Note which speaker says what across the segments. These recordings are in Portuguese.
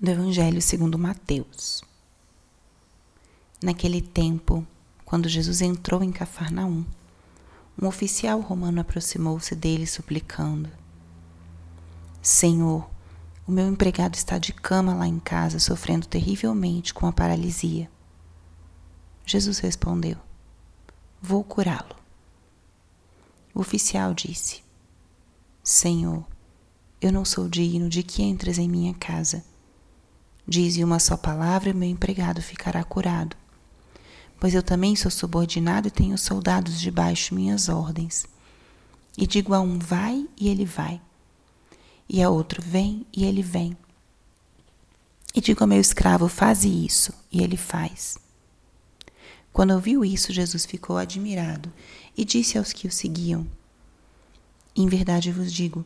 Speaker 1: do Evangelho segundo Mateus. Naquele tempo, quando Jesus entrou em Cafarnaum, um oficial romano aproximou-se dele suplicando: Senhor, o meu empregado está de cama lá em casa, sofrendo terrivelmente com a paralisia. Jesus respondeu: Vou curá-lo. O oficial disse: Senhor, eu não sou digno de que entres em minha casa. Dize uma só palavra e meu empregado ficará curado. Pois eu também sou subordinado e tenho soldados debaixo minhas ordens. E digo a um vai e ele vai. E a outro vem e ele vem. E digo ao meu escravo faze isso e ele faz. Quando ouviu isso, Jesus ficou admirado e disse aos que o seguiam: Em verdade vos digo,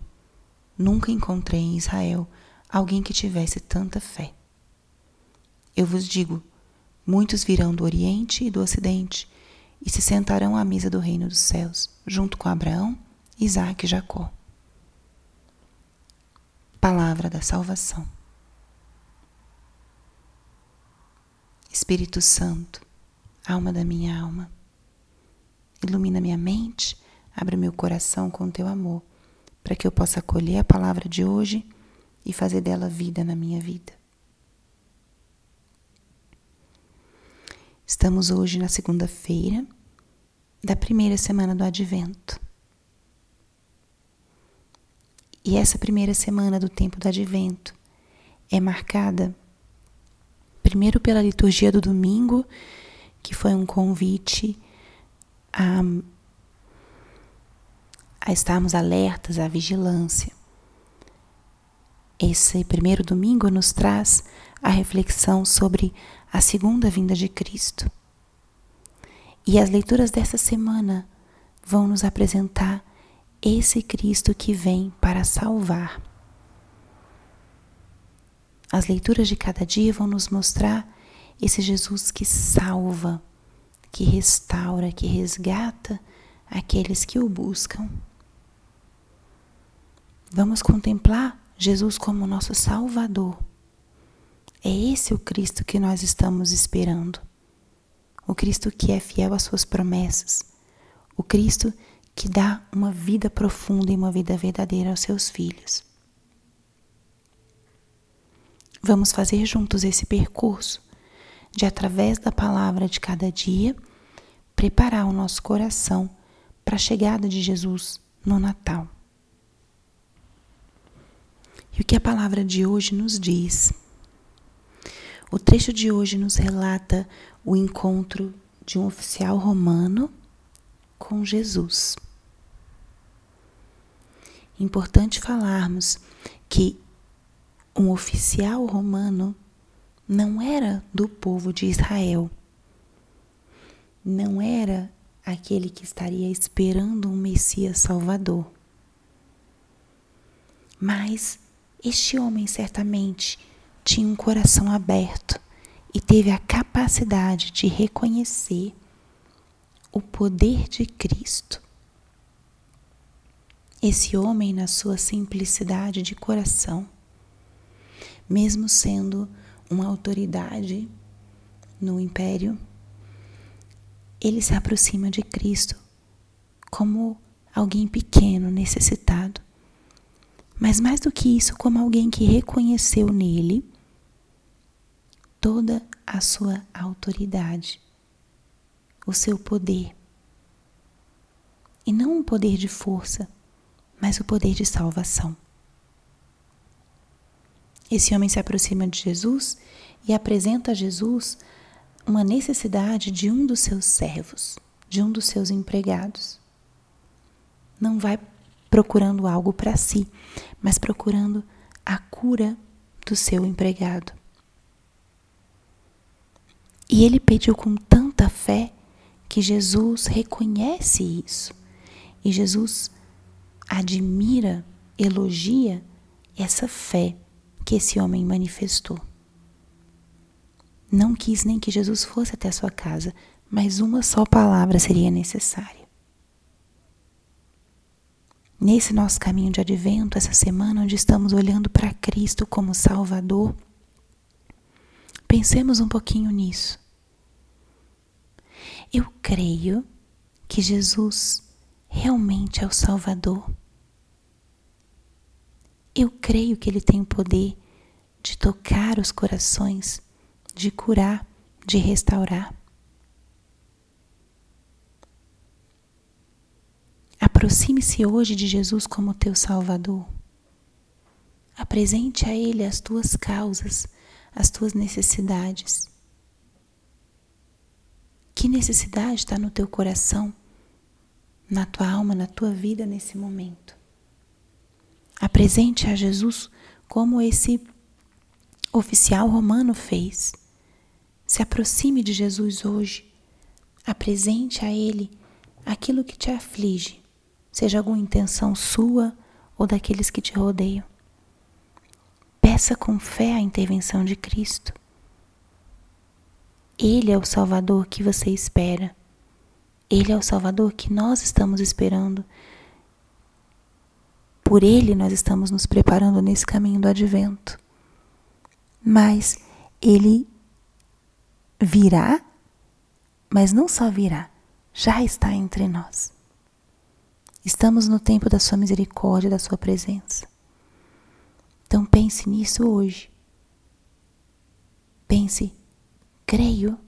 Speaker 1: Nunca encontrei em Israel alguém que tivesse tanta fé. Eu vos digo: muitos virão do Oriente e do Ocidente e se sentarão à mesa do reino dos céus, junto com Abraão, Isaac e Jacó. Palavra da salvação. Espírito Santo, alma da minha alma, ilumina minha mente, abre meu coração com teu amor para que eu possa acolher a palavra de hoje e fazer dela vida na minha vida. Estamos hoje na segunda-feira da primeira semana do Advento. E essa primeira semana do tempo do Advento é marcada primeiro pela liturgia do domingo, que foi um convite a a estarmos alertas à vigilância. Esse primeiro domingo nos traz a reflexão sobre a segunda vinda de Cristo. E as leituras dessa semana vão nos apresentar esse Cristo que vem para salvar. As leituras de cada dia vão nos mostrar esse Jesus que salva, que restaura, que resgata aqueles que o buscam. Vamos contemplar Jesus como nosso Salvador. É esse o Cristo que nós estamos esperando. O Cristo que é fiel às suas promessas. O Cristo que dá uma vida profunda e uma vida verdadeira aos seus filhos. Vamos fazer juntos esse percurso de, através da palavra de cada dia, preparar o nosso coração para a chegada de Jesus no Natal. E o que a palavra de hoje nos diz? O trecho de hoje nos relata o encontro de um oficial romano com Jesus. Importante falarmos que um oficial romano não era do povo de Israel. Não era aquele que estaria esperando um Messias Salvador. Mas este homem certamente tinha um coração aberto e teve a capacidade de reconhecer o poder de Cristo. Esse homem, na sua simplicidade de coração, mesmo sendo uma autoridade no império, ele se aproxima de Cristo como alguém pequeno, necessitado mas mais do que isso, como alguém que reconheceu nele toda a sua autoridade, o seu poder. E não um poder de força, mas o poder de salvação. Esse homem se aproxima de Jesus e apresenta a Jesus uma necessidade de um dos seus servos, de um dos seus empregados. Não vai procurando algo para si, mas procurando a cura do seu empregado. E ele pediu com tanta fé que Jesus reconhece isso. E Jesus admira, elogia essa fé que esse homem manifestou. Não quis nem que Jesus fosse até sua casa, mas uma só palavra seria necessária. Nesse nosso caminho de advento, essa semana, onde estamos olhando para Cristo como Salvador, Pensemos um pouquinho nisso. Eu creio que Jesus realmente é o Salvador. Eu creio que Ele tem o poder de tocar os corações, de curar, de restaurar. Aproxime-se hoje de Jesus como teu Salvador. Apresente a Ele as tuas causas, as tuas necessidades. Que necessidade está no teu coração, na tua alma, na tua vida nesse momento? Apresente a Jesus como esse oficial romano fez. Se aproxime de Jesus hoje. Apresente a Ele aquilo que te aflige seja alguma intenção sua ou daqueles que te rodeiam. Peça com fé a intervenção de Cristo. Ele é o Salvador que você espera. Ele é o Salvador que nós estamos esperando. Por Ele nós estamos nos preparando nesse caminho do advento. Mas Ele virá, mas não só virá, já está entre nós. Estamos no tempo da sua misericórdia, da sua presença. Então pense nisso hoje. Pense, creio.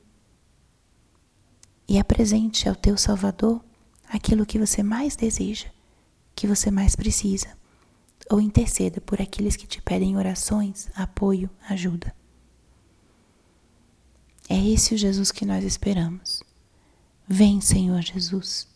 Speaker 1: E apresente ao teu Salvador aquilo que você mais deseja, que você mais precisa. Ou interceda por aqueles que te pedem orações, apoio, ajuda. É esse o Jesus que nós esperamos. Vem, Senhor Jesus.